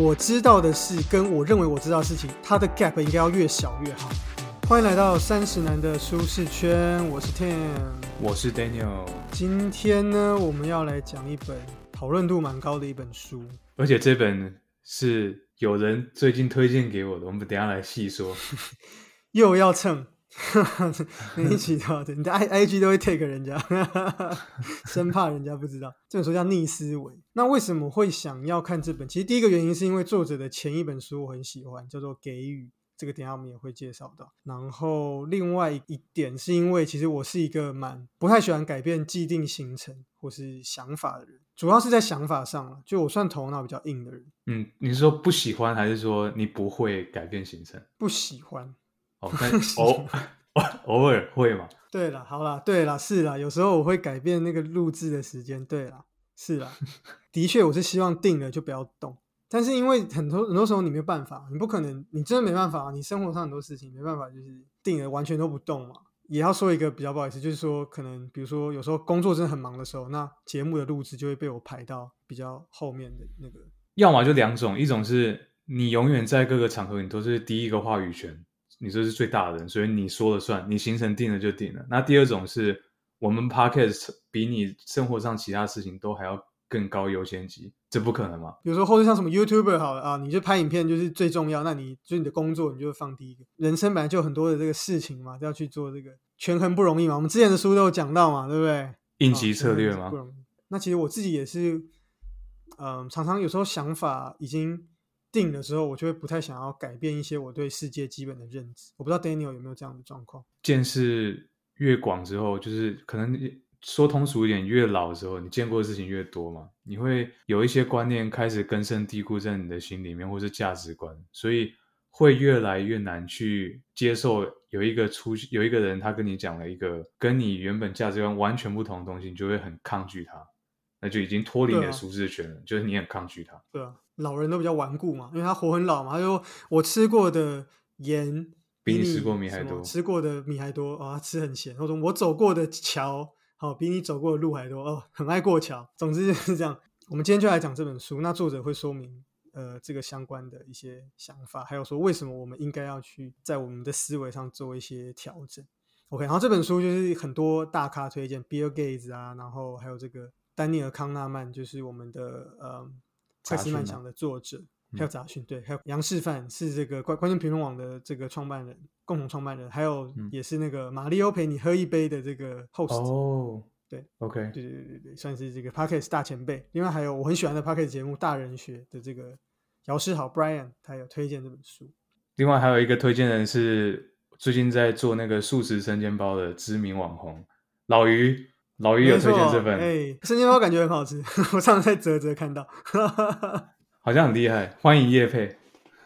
我知道的事跟我认为我知道的事情，它的 gap 应该要越小越好。欢迎来到三十男的舒适圈，我是 Tim，我是 Daniel。今天呢，我们要来讲一本讨论度蛮高的一本书，而且这本是有人最近推荐给我的，我们等下来细说。又要蹭。每一期都要你的 i i g 都会 take 人家，生怕人家不知道。这本书叫逆思维。那为什么会想要看这本？其实第一个原因是因为作者的前一本书我很喜欢，叫做《给予》，这个等下我们也会介绍到。然后另外一点是因为其实我是一个蛮不太喜欢改变既定行程或是想法的人，主要是在想法上了。就我算头脑比较硬的人。嗯，你是说不喜欢，还是说你不会改变行程？不喜欢。哦，偶偶尔会嘛？对了，好了，对了，是了，有时候我会改变那个录制的时间。对了，是了，的确，我是希望定了就不要动。但是因为很多很多时候你没有办法，你不可能，你真的没办法，你生活上很多事情没办法，就是定了完全都不动嘛。也要说一个比较不好意思，就是说可能比如说有时候工作真的很忙的时候，那节目的录制就会被我排到比较后面的那个。要么就两种，一种是你永远在各个场合你都是第一个话语权。你这是最大的人，所以你说了算，你行程定了就定了。那第二种是我们 podcast 比你生活上其他事情都还要更高优先级，这不可能吗？比如说，或者像什么 YouTuber 好了啊，你就拍影片就是最重要，那你就你的工作你就放第一个。人生本来就有很多的这个事情嘛，要去做这个权衡不容易嘛。我们之前的书都有讲到嘛，对不对？应急策略吗？不容易。那其实我自己也是，嗯，常常有时候想法已经。定了之后，我就会不太想要改变一些我对世界基本的认知。我不知道 Daniel 有没有这样的状况。见识越广之后，就是可能说通俗一点，越老之后，你见过的事情越多嘛，你会有一些观念开始根深蒂固在你的心里面，或是价值观，所以会越来越难去接受有一个出有一个人他跟你讲了一个跟你原本价值观完全不同的东西，你就会很抗拒他，那就已经脱离你的舒适圈了，就是你很抗拒他。对啊。老人都比较顽固嘛，因为他活很老嘛。他说：“我吃过的盐比你吃过米还多，吃过的米还多啊，吃很咸。”或者我走过的桥，好比你走过的路还多哦，很爱过桥。总之就是这样。我们今天就来讲这本书，那作者会说明呃这个相关的一些想法，还有说为什么我们应该要去在我们的思维上做一些调整。OK，然后这本书就是很多大咖推荐，Bill Gates 啊，然后还有这个丹尼尔康纳曼，就是我们的呃。快思慢想的作者，还有杂讯，对，还有杨示范是这个关关键评论网的这个创办人，共同创办人，还有也是那个马里欧陪你喝一杯的这个 host 哦，对，OK，对对对对对，算是这个 podcast 大前辈。另外还有我很喜欢的 podcast 节目《大人学》的这个姚诗豪 Brian，他有推荐这本书。另外还有一个推荐人是最近在做那个素食生煎包的知名网红老于。老于有推荐这份，哎，生煎包感觉很好吃，我上次在泽泽看到，好像很厉害，欢迎叶佩，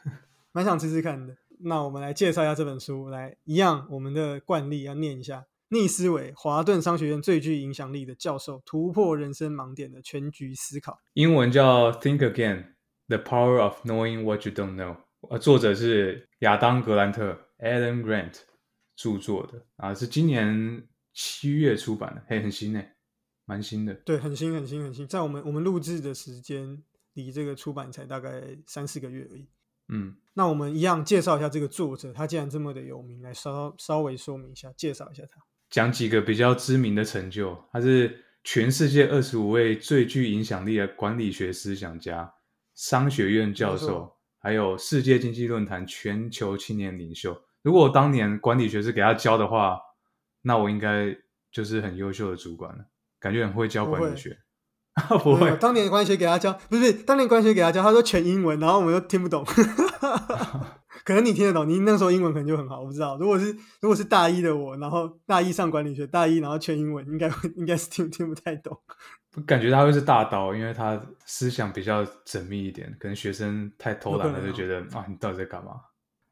蛮想吃吃看的。那我们来介绍一下这本书，来一样，我们的惯例要念一下：逆思维，华顿商学院最具影响力的教授，突破人生盲点的全局思考。英文叫 Think Again: The Power of Knowing What You Don't Know。呃，作者是亚当格兰特 （Adam Grant） 著作的，啊，是今年。七月出版的，嘿，很新诶，蛮新的。对，很新，很新，很新。在我们我们录制的时间，离这个出版才大概三四个月而已。嗯，那我们一样介绍一下这个作者，他既然这么的有名，来稍稍微说明一下，介绍一下他。讲几个比较知名的成就，他是全世界二十五位最具影响力的管理学思想家、商学院教授，还有世界经济论坛全球青年领袖。如果当年管理学是给他教的话，那我应该就是很优秀的主管了，感觉很会教管理学。不会，当年管理学给他教，不是当年管理学给他教，他说全英文，然后我们都听不懂。可能你听得懂，你那时候英文可能就很好，我不知道。如果是如果是大一的我，然后大一上管理学，大一然后全英文，应该会应该是听听不太懂。感觉他会是大刀，因为他思想比较缜密一点，可能学生太偷懒了，就觉得啊，你到底在干嘛？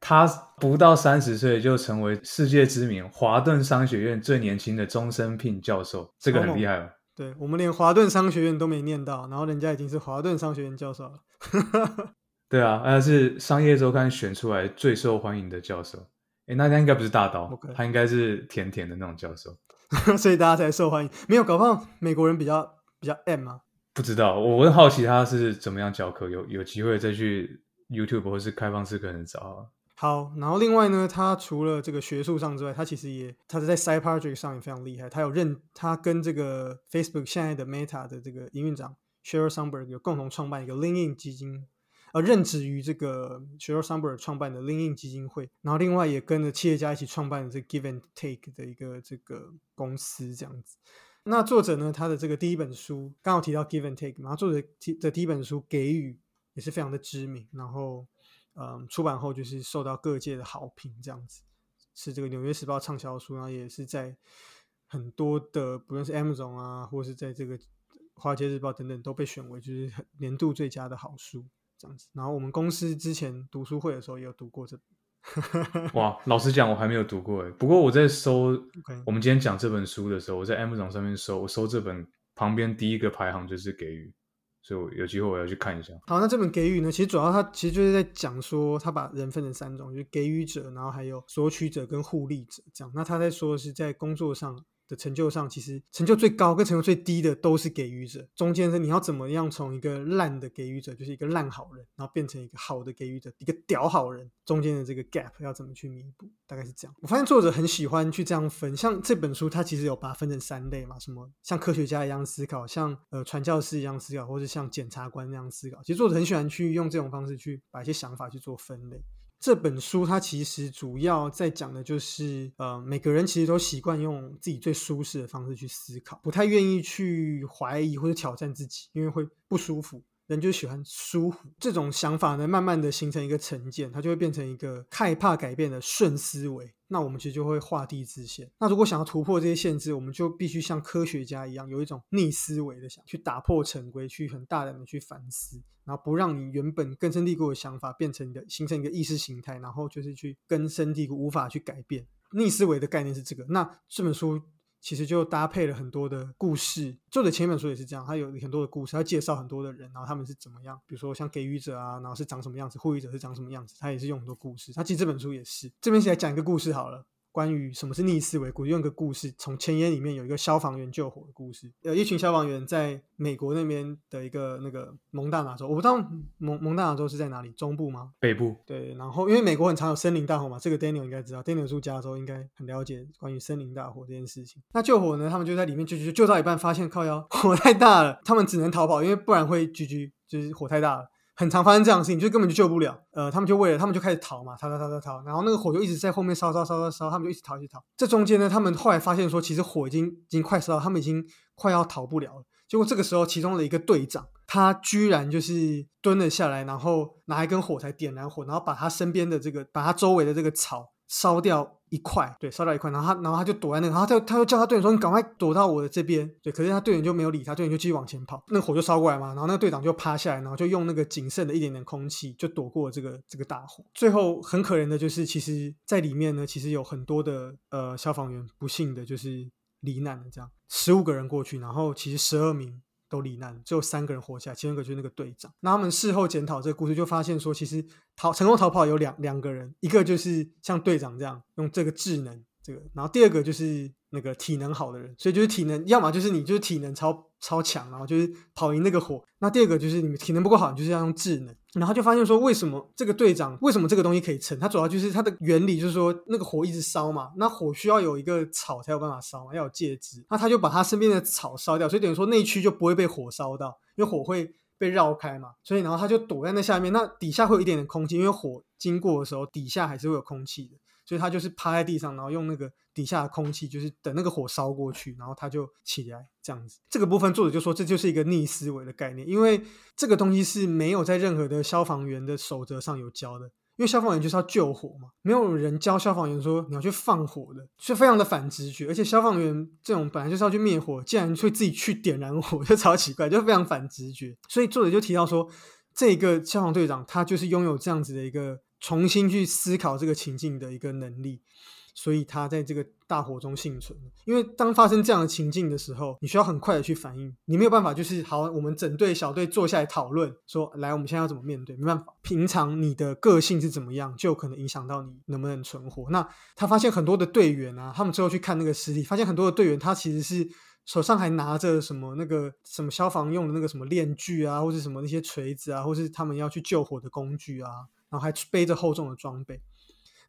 他不到三十岁就成为世界知名华顿商学院最年轻的终身聘教授，这个很厉害哦。对我们连华顿商学院都没念到，然后人家已经是华顿商学院教授了。对啊，而是商业周刊选出来最受欢迎的教授。哎，那他应该不是大刀，他应该是甜甜的那种教授，所以大家才受欢迎。没有搞不好美国人比较比较 M 啊。不知道，我很好奇他是怎么样教课，有有机会再去 YouTube 或是开放式课程找。好，然后另外呢，他除了这个学术上之外，他其实也他是在 side project 上也非常厉害。他有认他跟这个 Facebook 现在的 Meta 的这个营运长 Sheryl Sandberg 有共同创办一个 LinkedIn 基金，呃，任职于这个 Sheryl Sandberg 创办的 LinkedIn 基金会。然后另外也跟着企业家一起创办了这 Give and Take 的一个这个公司这样子。那作者呢，他的这个第一本书刚好提到 Give and Take，然后作者的第一本书给予也是非常的知名，然后。嗯，出版后就是受到各界的好评，这样子是这个《纽约时报》畅销书，然后也是在很多的不论是 Amazon 啊，或是在这个《华尔街日报》等等都被选为就是年度最佳的好书，这样子。然后我们公司之前读书会的时候也有读过这本。哇，老实讲我还没有读过诶，不过我在搜我们今天讲这本书的时候，我在 Amazon 上面搜，我搜这本旁边第一个排行就是给予。所以，我有机会我要去看一下。好，那这本给予呢，其实主要它其实就是在讲说，他把人分成三种，就是给予者，然后还有索取者跟互利者这样。那他在说是在工作上。的成就上，其实成就最高跟成就最低的都是给予者。中间是你要怎么样从一个烂的给予者，就是一个烂好人，然后变成一个好的给予者，一个屌好人，中间的这个 gap 要怎么去弥补？大概是这样。我发现作者很喜欢去这样分，像这本书，它其实有把它分成三类嘛，什么像科学家一样思考，像呃传教士一样思考，或者像检察官那样思考。其实作者很喜欢去用这种方式去把一些想法去做分类。这本书它其实主要在讲的就是，呃，每个人其实都习惯用自己最舒适的方式去思考，不太愿意去怀疑或者挑战自己，因为会不舒服。人就喜欢舒服，这种想法呢，慢慢的形成一个成见，它就会变成一个害怕改变的顺思维。那我们其实就会画地自限。那如果想要突破这些限制，我们就必须像科学家一样，有一种逆思维的想，去打破陈规，去很大胆的去反思，然后不让你原本根深蒂固的想法变成一个形成一个意识形态，然后就是去根深蒂固无法去改变。逆思维的概念是这个。那这本书。其实就搭配了很多的故事，作者前一本书也是这样，他有很多的故事，他介绍很多的人，然后他们是怎么样，比如说像给予者啊，然后是长什么样子，护予者是长什么样子，他也是用很多故事。他其实这本书也是，这边先来讲一个故事好了。关于什么是逆思维，我用个故事，从前言里面有一个消防员救火的故事。有一群消防员在美国那边的一个那个蒙大拿州，我不知道蒙蒙大拿州是在哪里，中部吗？北部。对，然后因为美国很常有森林大火嘛，这个 Daniel 应该知道，Daniel 住加州，应该很了解关于森林大火这件事情。那救火呢，他们就在里面救救救到一半，发现靠腰火太大了，他们只能逃跑，因为不然会 GG，就是火太大了。很常发生这样的事情，就根本就救不了。呃，他们就为了，他们就开始逃嘛，逃逃逃逃逃，然后那个火就一直在后面烧烧烧烧烧，他们就一直逃一直逃。这中间呢，他们后来发现说，其实火已经已经快烧到，他们已经快要逃不了了。结果这个时候，其中的一个队长，他居然就是蹲了下来，然后拿一根火柴点燃火，然后把他身边的这个，把他周围的这个草烧掉。一块，对，烧掉一块，然后他，然后他就躲在那个，然后他，他就叫他队员说：“你赶快躲到我的这边。”对，可是他队员就没有理他，队员就继续往前跑，那火就烧过来嘛，然后那个队长就趴下来，然后就用那个仅剩的一点点空气就躲过了这个这个大火。最后很可怜的就是，其实在里面呢，其实有很多的呃消防员不幸的就是罹难了，这样十五个人过去，然后其实十二名。都罹难，只有三个人活下来，其中一个就是那个队长。那他们事后检讨这个故事，就发现说，其实逃成功逃跑有两两个人，一个就是像队长这样用这个智能，这个，然后第二个就是。那个体能好的人，所以就是体能，要么就是你就是体能超超强，然后就是跑赢那个火。那第二个就是你们体能不够好，你就是要用智能。然后就发现说，为什么这个队长，为什么这个东西可以成？它主要就是它的原理，就是说那个火一直烧嘛，那火需要有一个草才有办法烧嘛，要有介质。那他就把他身边的草烧掉，所以等于说内区就不会被火烧到，因为火会被绕开嘛。所以然后他就躲在那下面，那底下会有一点点空气，因为火经过的时候底下还是会有空气的。所以他就是趴在地上，然后用那个底下的空气，就是等那个火烧过去，然后他就起来这样子。这个部分作者就说这就是一个逆思维的概念，因为这个东西是没有在任何的消防员的守则上有教的。因为消防员就是要救火嘛，没有人教消防员说你要去放火的，是非常的反直觉。而且消防员这种本来就是要去灭火，竟然会自己去点燃火，就超奇怪，就非常反直觉。所以作者就提到说，这个消防队长他就是拥有这样子的一个。重新去思考这个情境的一个能力，所以他在这个大火中幸存。因为当发生这样的情境的时候，你需要很快的去反应，你没有办法就是好，我们整队小队坐下来讨论，说来我们现在要怎么面对？没办法，平常你的个性是怎么样，就可能影响到你能不能存活。那他发现很多的队员啊，他们最后去看那个尸体，发现很多的队员他其实是手上还拿着什么那个什么消防用的那个什么链锯啊，或是什么那些锤子啊，或是他们要去救火的工具啊，然后还背着厚重的装备。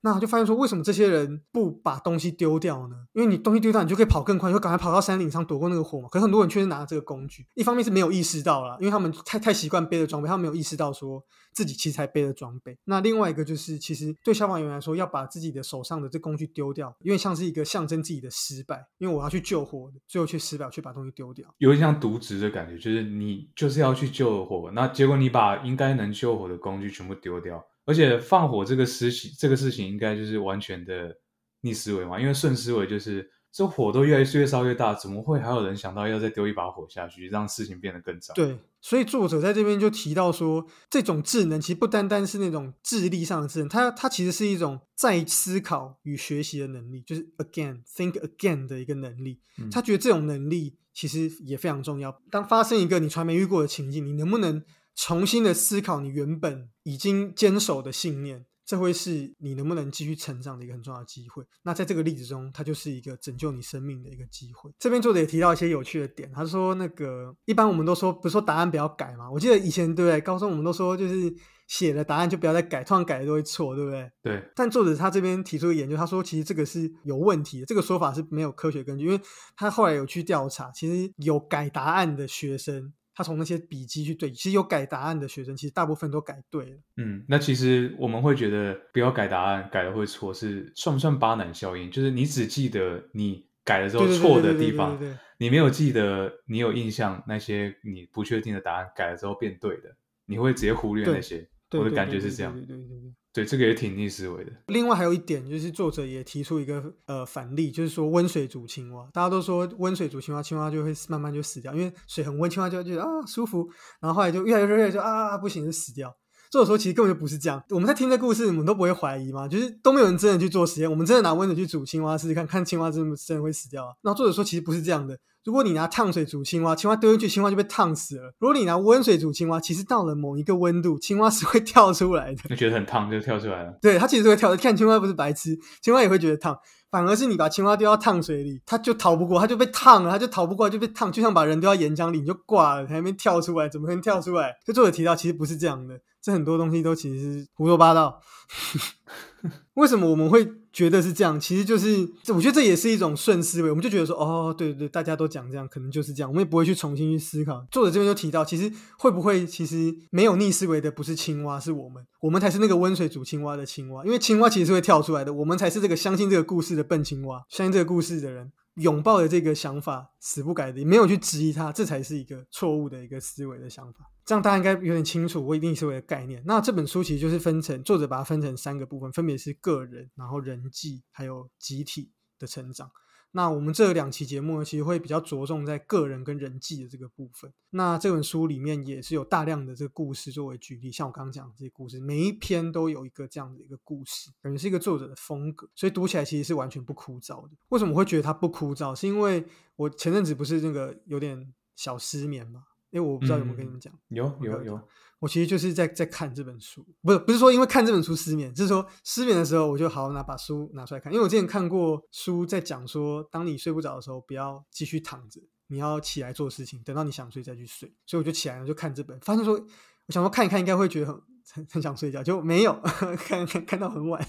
那就发现说，为什么这些人不把东西丢掉呢？因为你东西丢掉，你就可以跑更快，你会赶快跑到山顶上躲过那个火嘛。可是很多人却是拿了这个工具，一方面是没有意识到了，因为他们太太习惯背着装备，他们没有意识到说自己其实才背着装备。那另外一个就是，其实对消防员来说，要把自己的手上的这工具丢掉，因为像是一个象征自己的失败，因为我要去救火，最后却失败，去把东西丢掉，有点像渎职的感觉，就是你就是要去救火，那结果你把应该能救火的工具全部丢掉。而且放火这个事情，这个事情应该就是完全的逆思维嘛，因为顺思维就是这火都越来越烧越大，怎么会还有人想到要再丢一把火下去，让事情变得更糟？对，所以作者在这边就提到说，这种智能其实不单单是那种智力上的智能，它它其实是一种再思考与学习的能力，就是 again think again 的一个能力。他觉得这种能力其实也非常重要。当发生一个你从来没遇过的情境，你能不能？重新的思考你原本已经坚守的信念，这会是你能不能继续成长的一个很重要的机会。那在这个例子中，它就是一个拯救你生命的一个机会。这边作者也提到一些有趣的点，他说那个一般我们都说，不是说答案不要改嘛？我记得以前对不对？高中我们都说就是写了答案就不要再改，突然改了都会错，对不对？对。但作者他这边提出的研究，他说其实这个是有问题的，这个说法是没有科学根据，因为他后来有去调查，其实有改答案的学生。他从那些笔记去对，其实有改答案的学生，其实大部分都改对了。嗯，那其实我们会觉得不要改答案，改了会错，是算不算巴南效应？就是你只记得你改了之后错的地方，你没有记得你有印象那些你不确定的答案改了之后变对的，你会直接忽略那些。我的感觉是这样。对对对对。对，这个也挺逆思维的。另外还有一点就是，作者也提出一个呃反例，就是说温水煮青蛙。大家都说温水煮青蛙，青蛙就会慢慢就死掉，因为水很温，青蛙就觉得啊舒服。然后后来就越来越热，就啊不行就死掉。作者说其实根本就不是这样。我们在听这故事，我们都不会怀疑吗？就是都没有人真的去做实验。我们真的拿温水去煮青蛙试试看，看青蛙真的真的会死掉啊？那作者说其实不是这样的。如果你拿烫水煮青蛙，青蛙丢进去，青蛙就被烫死了。如果你拿温水煮青蛙，其实到了某一个温度，青蛙是会跳出来的。就觉得很烫，就跳出来了。对，它其实会跳的。看青蛙不是白痴，青蛙也会觉得烫。反而是你把青蛙丢到烫水里，它就逃不过，它就被烫了，它就逃不过，就被烫，就像把人丢到岩浆里，你就挂了，还没跳出来，怎么可能跳出来？就作者提到，其实不是这样的，这很多东西都其实是胡说八道。为什么我们会觉得是这样？其实就是，我觉得这也是一种顺思维。我们就觉得说，哦，对对对，大家都讲这样，可能就是这样。我们也不会去重新去思考。作者这边就提到，其实会不会，其实没有逆思维的不是青蛙，是我们，我们才是那个温水煮青蛙的青蛙。因为青蛙其实是会跳出来的，我们才是这个相信这个故事的笨青蛙，相信这个故事的人。拥抱的这个想法，死不改的，没有去质疑它，这才是一个错误的一个思维的想法。这样大家应该有点清楚，我一定思维的概念。那这本书其实就是分成作者把它分成三个部分，分别是个人、然后人际，还有集体的成长。那我们这两期节目呢，其实会比较着重在个人跟人际的这个部分。那这本书里面也是有大量的这个故事作为举例，像我刚刚讲的这些故事，每一篇都有一个这样的一个故事，感觉是一个作者的风格，所以读起来其实是完全不枯燥的。为什么会觉得它不枯燥？是因为我前阵子不是那个有点小失眠嘛？因为我不知道有没有跟你们讲，有有有。我其实就是在在看这本书，不是不是说因为看这本书失眠，就是说失眠的时候我就好好拿把书拿出来看。因为我之前看过书在讲说，当你睡不着的时候，不要继续躺着，你要起来做事情，等到你想睡再去睡。所以我就起来了就看这本，发现说我想说看一看应该会觉得很很很想睡觉，就没有 看看看到很晚，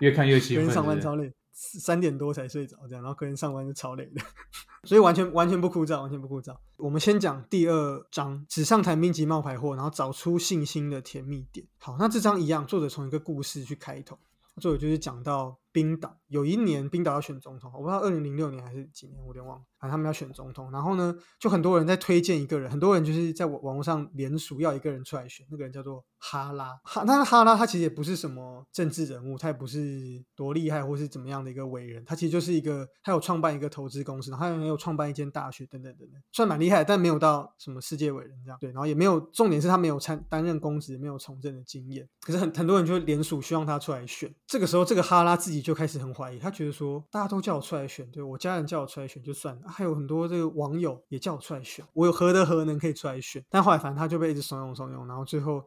越看越 兴奋，上班超累。三点多才睡着，这样，然后个人上班就超累的，所以完全完全不枯燥，完全不枯燥。我们先讲第二章，纸上谈兵及冒牌货，然后找出信心的甜蜜点。好，那这张一样，作者从一个故事去开头，作者就是讲到冰岛有一年冰岛要选总统，我不知道二零零六年还是几年，我有点忘了。反正，他们要选总统，然后呢，就很多人在推荐一个人，很多人就是在网网络上联署要一个人出来选，那个人叫做哈拉。哈，但是哈拉他其实也不是什么政治人物，他也不是多厉害或是怎么样的一个伟人，他其实就是一个，他有创办一个投资公司，然后也有创办一间大学等等等等，算蛮厉害，但没有到什么世界伟人这样。对，然后也没有，重点是他没有参担任公职，没有从政的经验。可是很很多人就联署希望他出来选，这个时候这个哈拉自己就开始很怀疑，他觉得说大家都叫我出来选，对我家人叫我出来选就算了，还有很多这个。网友也叫我出来选，我有何德何能可以出来选？但后来反正他就被一直怂恿怂恿，然后最后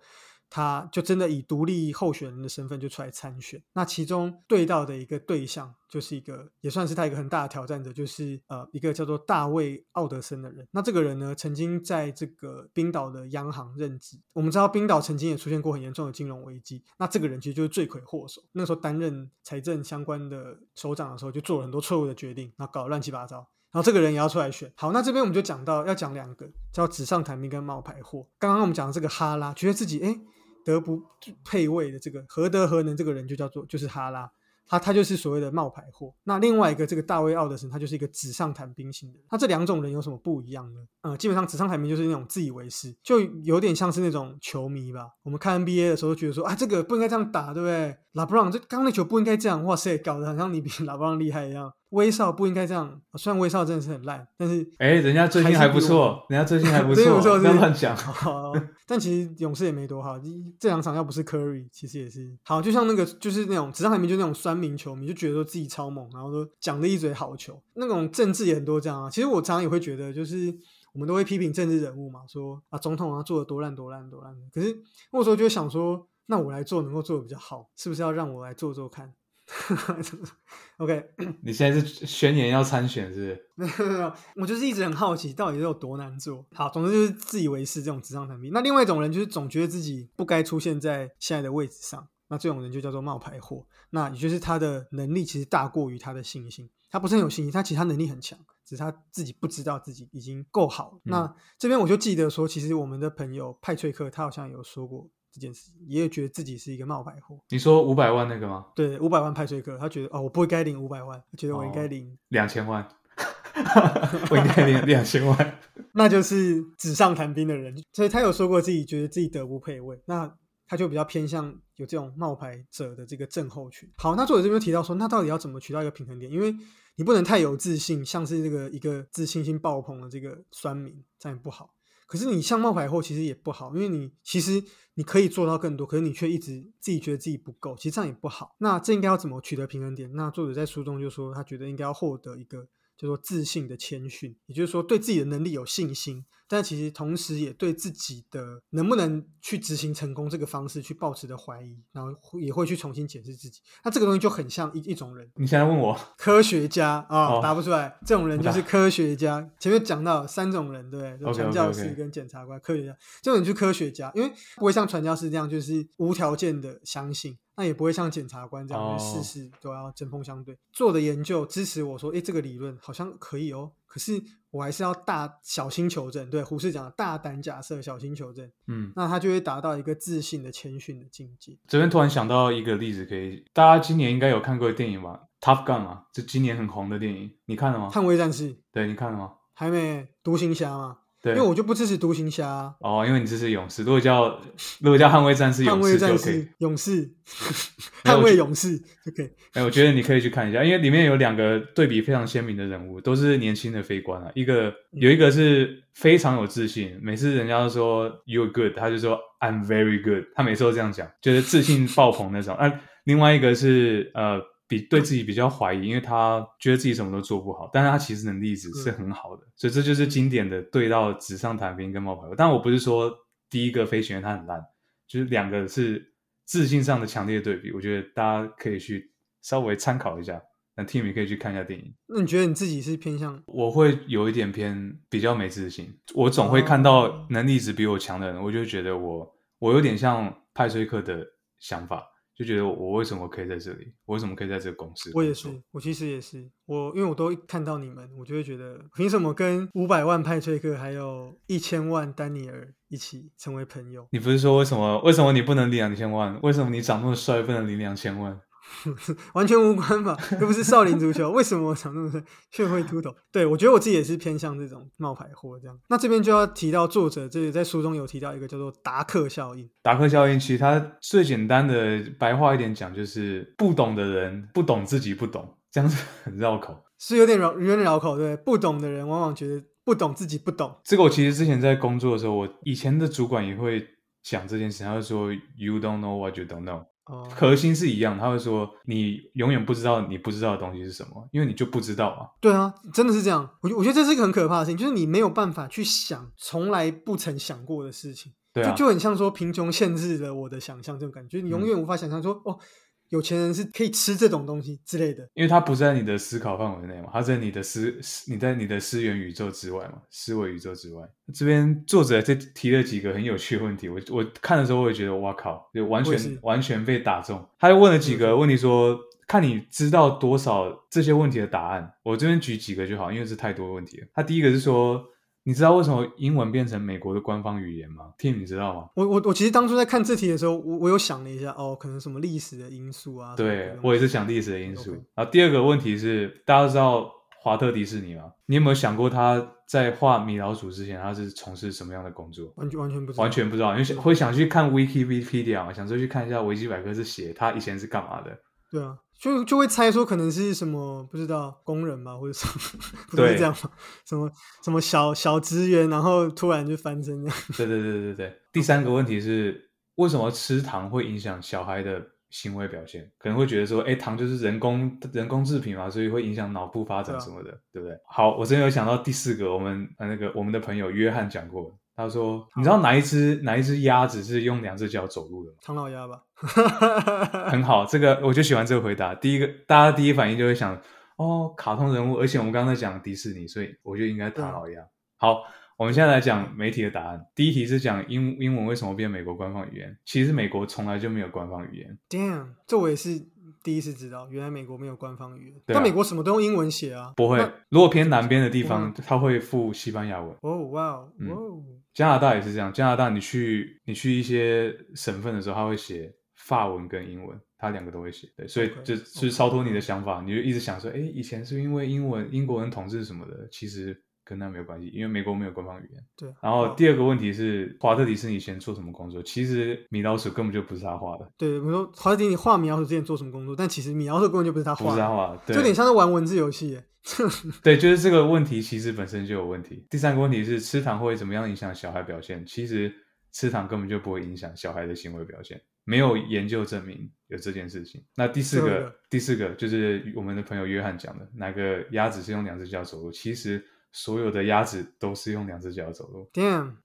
他就真的以独立候选人的身份就出来参选。那其中对到的一个对象，就是一个也算是他一个很大的挑战者，就是呃一个叫做大卫奥德森的人。那这个人呢，曾经在这个冰岛的央行任职。我们知道冰岛曾经也出现过很严重的金融危机，那这个人其实就是罪魁祸首。那时候担任财政相关的首长的时候，就做了很多错误的决定，然后搞乱七八糟。然后这个人也要出来选。好，那这边我们就讲到要讲两个，叫纸上谈兵跟冒牌货。刚刚我们讲的这个哈拉，觉得自己哎。德不配位的这个何德何能这个人就叫做就是哈拉，他他就是所谓的冒牌货。那另外一个这个大卫奥德森，他就是一个纸上谈兵型的。那这两种人有什么不一样呢？呃，基本上纸上谈兵就是那种自以为是，就有点像是那种球迷吧。我们看 NBA 的时候觉得说啊，这个不应该这样打，对不对？拉布朗这刚那球不应该这样，哇塞，搞得好像你比拉布朗厉害一样。威少不应该这样，虽然威少真的是很烂，但是哎，人家最近还不错，人家最近还 不错，不要乱讲。但其实勇士也没多好，这两场要不是 Curry，其实也是好。就像那个就是那种纸上谈兵，就那种酸民球迷，就觉得说自己超猛，然后都讲了一嘴好球。那种政治也很多这样啊。其实我常常也会觉得，就是我们都会批评政治人物嘛，说啊总统啊做的多烂多烂多烂。可是那时候就会想说，那我来做能够做的比较好，是不是要让我来做做看 OK，你现在是宣言要参选是？没有没有，我就是一直很好奇，到底是有多难做。好，总之就是自以为是这种纸上谈兵。那另外一种人就是总觉得自己不该出现在现在的位置上，那这种人就叫做冒牌货。那也就是他的能力其实大过于他的信心，他不是很有信心，他其实他能力很强，只是他自己不知道自己已经够好。那这边我就记得说，其实我们的朋友派翠克他好像有说过。这件事也觉得自己是一个冒牌货。你说五百万那个吗？对，五百万派税克，他觉得哦，我不应该领五百万，他觉得 我应该领两千万，我应该领两千万，那就是纸上谈兵的人。所以他有说过自己觉得自己德不配位，那他就比较偏向有这种冒牌者的这个症候群。好，那作者这边提到说，那到底要怎么取到一个平衡点？因为你不能太有自信，像是这个一个自信心爆棚的这个酸民，这样也不好。可是你相貌牌货，其实也不好，因为你其实你可以做到更多，可是你却一直自己觉得自己不够，其实这样也不好。那这应该要怎么取得平衡点？那作者在书中就说，他觉得应该要获得一个。叫做自信的谦逊，也就是说对自己的能力有信心，但其实同时也对自己的能不能去执行成功这个方式去抱持的怀疑，然后也会去重新检视自己。那这个东西就很像一一种人。你现在问我科学家啊，答不出来。这种人就是科学家。前面讲到三种人，对？传教士跟检察官，科学家。这种人就是科学家，因为不会像传教士这样，就是无条件的相信。那也不会像检察官这样，事事都要针锋相对。做的研究支持我说，哎，这个理论好像可以哦。可是我还是要大小心求证。对，胡适讲的大胆假设，小心求证。嗯，那他就会达到一个自信的谦逊的境界。这边突然想到一个例子，可以大家今年应该有看过电影吧，《Tough Gun》嘛，这今年很红的电影，你看了吗？捍卫战士。对，你看了吗？还没。独行侠嘛。对，因为我就不支持独行侠哦，因为你支持勇士。如果叫如果叫捍卫战士，捍卫战士，勇士，捍卫勇士就可以。哎，我觉得你可以去看一下，因为里面有两个对比非常鲜明的人物，都是年轻的飞官啊。一个有一个是非常有自信，每次人家都说 You're good，他就说 I'm very good，他每次都这样讲，就是自信爆棚那种。啊，另外一个是呃。比对自己比较怀疑，因为他觉得自己什么都做不好，但是他其实能力一直是很好的，所以这就是经典的对到纸上谈兵跟冒牌货。但我不是说第一个飞行员他很烂，就是两个是自信上的强烈对比，我觉得大家可以去稍微参考一下。那 Tim 也可以去看一下电影。那你觉得你自己是偏向？我会有一点偏比较没自信，我总会看到能力值比我强的人，我就觉得我我有点像派崔克的想法。就觉得我为什么可以在这里？我为什么可以在这个公司？我也是，我其实也是，我因为我都看到你们，我就会觉得，凭什么跟五百万派崔克还有一千万丹尼尔一起成为朋友？你不是说为什么？为什么你不能领两千万？为什么你长那么帅不能领两千万？完全无关吧？又不是少林足球，为什么我长那么帅却会秃头？对我觉得我自己也是偏向这种冒牌货这样。那这边就要提到作者，这里在书中有提到一个叫做达克效应。达克效应其实它最简单的白话一点讲，就是不懂的人不懂自己不懂，这样子很绕口，是有点绕有点绕口。对，不懂的人往往觉得不懂自己不懂。这个我其实之前在工作的时候，我以前的主管也会讲这件事，他就说 “You don't know what you don't know”。核心是一样，他会说你永远不知道你不知道的东西是什么，因为你就不知道嘛。对啊，真的是这样。我我觉得这是一个很可怕的事情，就是你没有办法去想从来不曾想过的事情。对啊就就很像说贫穷限制了我的想象，这种感觉，你嗯永远无法想象说、哦，有钱人是可以吃这种东西之类的。因为它不在你的思考范围内嘛，它在你的思你在你的思源宇宙之外嘛，思维宇宙之外。这边作者这提了几个很有趣的问题，我我看的时候我也觉得哇靠，就完全完全被打中。他又问了几嗯个问题说，看你知道多少这些问题的答案。我这边举几个就好，因为是太多问题了。他第一个是说，你知道为什么英文变成美国的官方语言吗？Tim，你知道吗？我我我其实当初在看这题的时候，我我有想了一下，哦，可能什么历史的因素啊。对我也是想历史的因素。然后第二个问题是，大家都知道华特迪士尼吗？你有没有想过他在画米老鼠之前，他是从事什么样的工作？完全完全不知道，完全不知道，因为想会想去看 Wikipedia 嘛，想说去看一下维基百科是写他以前是干嘛的。对啊，就就会猜说可能是什么不知道工人吧，或者什么，不对是这样吗？什么什么小小职员，然后突然就翻身这样。对对对对对。第三个问题是，为什么吃糖会影响小孩的行为表现？可能会觉得说，哎，糖就是人工人工制品嘛，所以会影响脑部发展什么的，对不对？好，我这边有想到第四个，我们呃那个我们的朋友约翰讲过，他说，你知道哪一只哪一只鸭子是用两只脚走路的吗？唐老鸭吧，很好，这个我就喜欢这个回答。第一个，大家第一反应就会想，哦，卡通人物，而且我们刚才讲迪士尼，所以我觉得应该唐老鸭。好，我们现在来讲媒体的答案。第一题是讲英英文为什么变美国官方语言？其实美国从来就没有官方语言。Damn，这我也是第一次知道，原来美国没有官方语言，但美国什么都用英文写啊。不会，如果偏南边的地方，它会附西班牙文。哦，哇哦，嗯哇哦，加拿大也是这样，加拿大你去你去一些省份的时候，他会写法文跟英文，他两个都会写。对，所以就就是超脱你的想法，你就一直想说，哎，以前是因为英文英国人统治什么的，其实跟那没有关系，因为美国没有官方语言。对。然后第二个问题是，华特迪士尼以前做什么工作？其实米老鼠根本就不是他画的，对，我说华特迪士尼画米老鼠之前做什么工作，但其实米老鼠根本就不是他画的，是他画的，对就有点像是玩文字游戏耶。对，就是这个问题其实本身就有问题。第三个问题是吃糖会怎么样影响小孩表现？其实吃糖根本就不会影响小孩的行为表现，没有研究证明有这件事情。那第四个第四个就是我们的朋友约翰讲的，哪个鸭子是用两只脚走路？其实所有的鸭子都是用两只脚走路。Damn，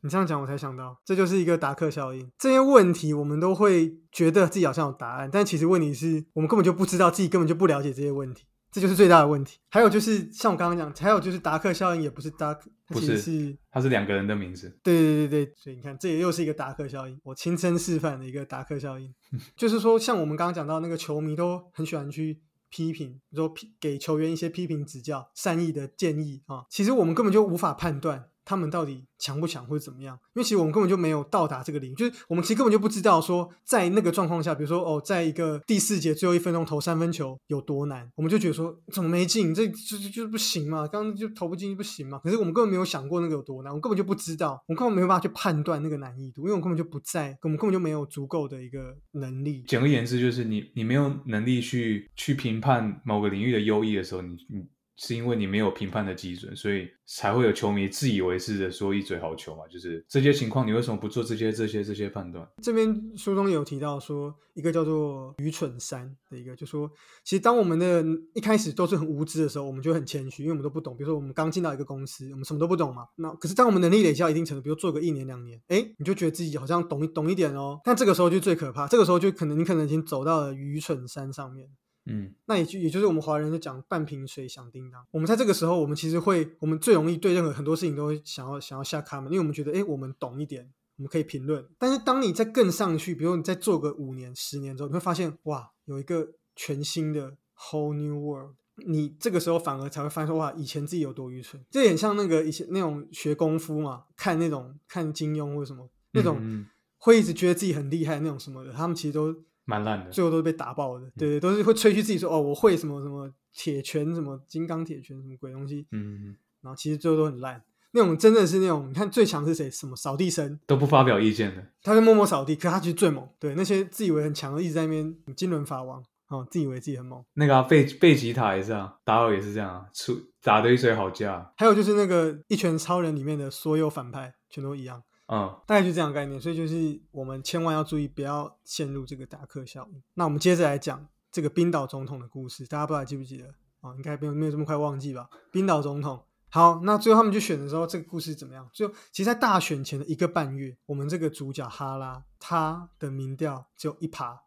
你这样讲我才想到，这就是一个达克效应。这些问题我们都会觉得自己好像有答案，但其实问题是我们根本就不知道自己根本就不了解这些问题，这就是最大的问题。还有就是像我刚刚讲，还有就是达克效应也不是达克，它不其实是是它是两个人的名字。对对对对，所以你看，这也又是一个达克效应，我亲身示范的一个达克效应。就是说，像我们刚刚讲到那个球迷都很喜欢去批评，说批给球员一些批评指教、善意的建议啊，其实我们根本就无法判断他们到底强不强或者怎么样，因为其实我们根本就没有到达这个领域，就是我们其实根本就不知道说在那个状况下，比如说哦，在一个第四节最后一分钟投三分球有多难，我们就觉得说怎么没进，这就就就不行嘛，刚刚就投不进去不行嘛。可是我们根本没有想过那个有多难，我们根本就不知道，我们根本没有办法去判断那个难易度，因为我们根本就不在，我们根本就没有足够的一个能力。简而言之，就是你你没有能力去去评判某个领域的优异的时候，你你是因为你没有评判的基准，所以才会有球迷自以为是的说一嘴好球嘛。就是这些情况，你为什么不做这些这些这些判断？这边书中有提到说，一个叫做愚蠢三的一个，就说其实当我们的一开始都是很无知的时候，我们就很谦虚，因为我们都不懂。比如说我们刚进到一个公司，我们什么都不懂嘛。那可是当我们能力累积到一定程度，比如做个一年两年，哎，你就觉得自己好像懂懂一点哦。但这个时候就最可怕，这个时候就可能你可能已经走到了愚蠢山上面。嗯，那也就也就是我们华人就讲半瓶水响叮当。我们在这个时候，我们其实会，我们最容易对任何很多事情都会想要想要下卡门，因为我们觉得，哎，我们懂一点，我们可以评论。但是当你再更上去，比如你再做个五年、十年之后，你会发现，哇，有一个全新的 whole new world。你这个时候反而才会发现说，哇，以前自己有多愚蠢。这很像那个以前那种学功夫嘛，看那种看金庸或什么那种，会一直觉得自己很厉害那种什么的，他们其实都蛮烂的。最后都是被打爆的，对对，都是会吹嘘自己说哦，我会什么什么铁拳，什么金刚铁拳，什么鬼东西，嗯，嗯然后其实最后都很烂。那种真的是那种，你看最强是谁？什么扫地僧，都不发表意见的。他就默默扫地，可他其实最猛。对，那些自以为很强的，一直在那边金轮法王，哦，自以为自己很猛。那个啊贝贝吉塔也是啊，达尔也是这样啊，出打的一嘴好架。还有就是那个一拳超人里面的所有反派全都一样，嗯，大概就这样概念。所以就是我们千万要注意，不要陷入这个达克效应。那我们接着来讲这个冰岛总统的故事，大家不知道记不记得？哦，应该没有没有这么快忘记吧？冰岛总统好，那最后他们去选的时候，这个故事怎么样？就，其实，在大选前的一个半月，我们这个主角哈拉，他的民调只有一趴，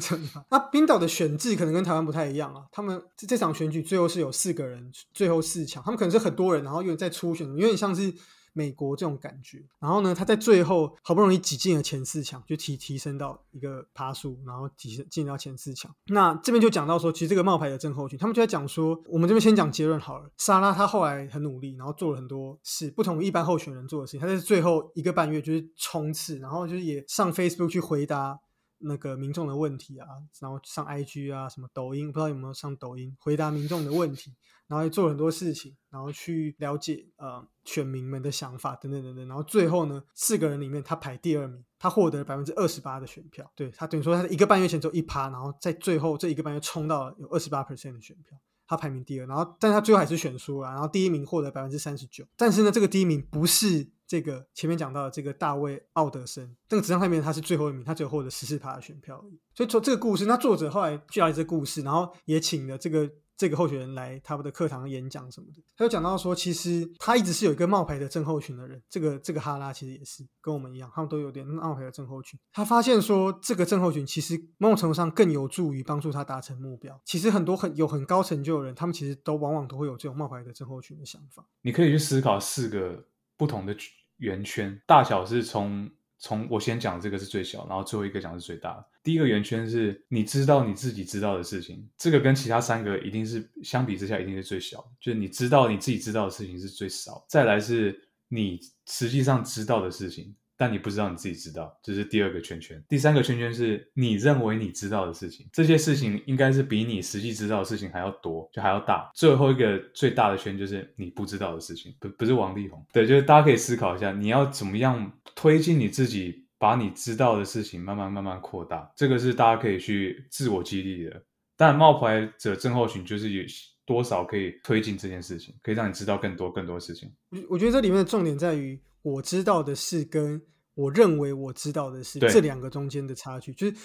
只有一趴。那冰岛的选制可能跟台湾不太一样啊，他们这这场选举最后是有四个人，最后四强，他们可能是很多人，然后又在初选，有点像是。美国这种感觉，然后呢，他在最后好不容易挤进了前四强，就提提升到一个爬树，然后挤进到前四强。那这边就讲到说，其实这个冒牌的郑后群，他们就在讲说，我们这边先讲结论好了。莎拉他后来很努力，然后做了很多事，不同一般候选人做的事情。他在最后一个半月就是冲刺，然后就是也上 Facebook 去回答。那个民众的问题啊，然后上 IG 啊，什么抖音，不知道有没有上抖音回答民众的问题，然后也做很多事情，然后去了解呃选民们的想法等等等等，然后最后呢，四个人里面他排第二名，他获得了百分之二十八的选票，对他等于说他一个半月前只有一趴，然后在最后这一个半月冲到了有二十八 percent 的选票。他排名第二，然后但他最后还是选输了，然后第一名获得百分之三十九。但是呢，这个第一名不是这个前面讲到的这个大卫奥德森，这个纸上上面他是最后一名，他只有获得十四趴的选票。所以说这个故事，那作者后来去了这个故事，然后也请了这个。这个候选人来他们的课堂演讲什么的，他就讲到说，其实他一直是有一个冒牌的症候群的人。这个这个哈拉其实也是跟我们一样，他们都有点冒牌的症候群。他发现说，这个症候群其实某种程度上更有助于帮助他达成目标。其实很多很有很高成就的人，他们其实都往往都会有这种冒牌的症候群的想法。你可以去思考四个不同的圆圈，大小是从。从我先讲这个是最小，然后最后一个讲是最大的。第一个圆圈是你知道你自己知道的事情，这个跟其他三个一定是相比之下一定是最小，就是你知道你自己知道的事情是最少。再来是你实际上知道的事情。但你不知道你自己知道，这是第二个圈圈。第三个圈圈是你认为你知道的事情，这些事情应该是比你实际知道的事情还要多，就还要大。最后一个最大的圈就是你不知道的事情，不不是王力宏。对，就是大家可以思考一下，你要怎么样推进你自己，把你知道的事情慢慢慢慢扩大。这个是大家可以去自我激励的。但冒牌者症候群就是有多少可以推进这件事情，可以让你知道更多更多事情。我我觉得这里面的重点在于。我知道的是，跟我认为我知道的是这两个中间的差距，就是。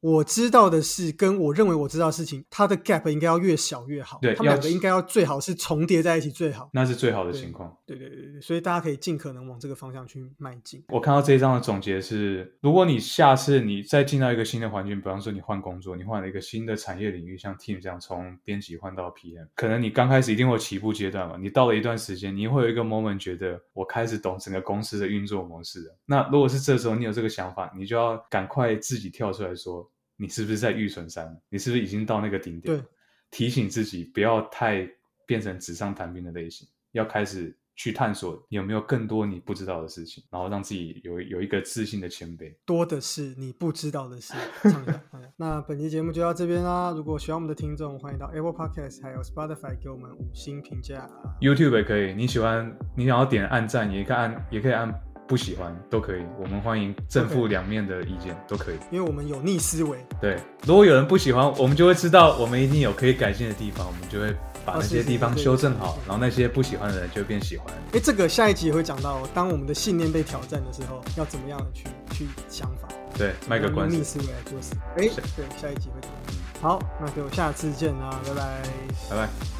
我知道的事，跟我认为我知道的事情，它的 gap 应该要越小越好。对，他们两个应该要最好是重叠在一起最好。那是最好的情况。对对对对，所以大家可以尽可能往这个方向去迈进。我看到这一章的总结是：如果你下次你再进到一个新的环境，比方说你换工作，你换了一个新的产业领域，像 Team 这样从编辑换到 PM，可能你刚开始一定会有起步阶段嘛。你到了一段时间，你会有一个 moment 觉得我开始懂整个公司的运作模式了。那如果是这时候你有这个想法，你就要赶快自己跳出来说。你是不是在玉存山？你是不是已经到那个顶点？对，提醒自己不要太变成纸上谈兵的类型，要开始去探索有没有更多你不知道的事情，然后让自己有有一个自信的谦卑。多的是你不知道的事。那本期节目就到这边啦。如果喜欢我们的听众，欢迎到 Apple Podcast 还有 Spotify 给我们五星评价。YouTube 也可以，你喜欢你想要点按赞，也可以按，也可以按。不喜欢都可以，我们欢迎正负两面的意见都可以，因为我们有逆思维。对，如果有人不喜欢，我们就会知道我们一定有可以改进的地方，我们就会把那些地方修正好，然后那些不喜欢的人就变喜欢。哎，这个下一集也会讲到，当我们的信念被挑战的时候，要怎么样去去想法？对，卖个关子。逆思维来做事。哎，对，下一集会讲。好，那就下次见啦，拜拜，拜拜。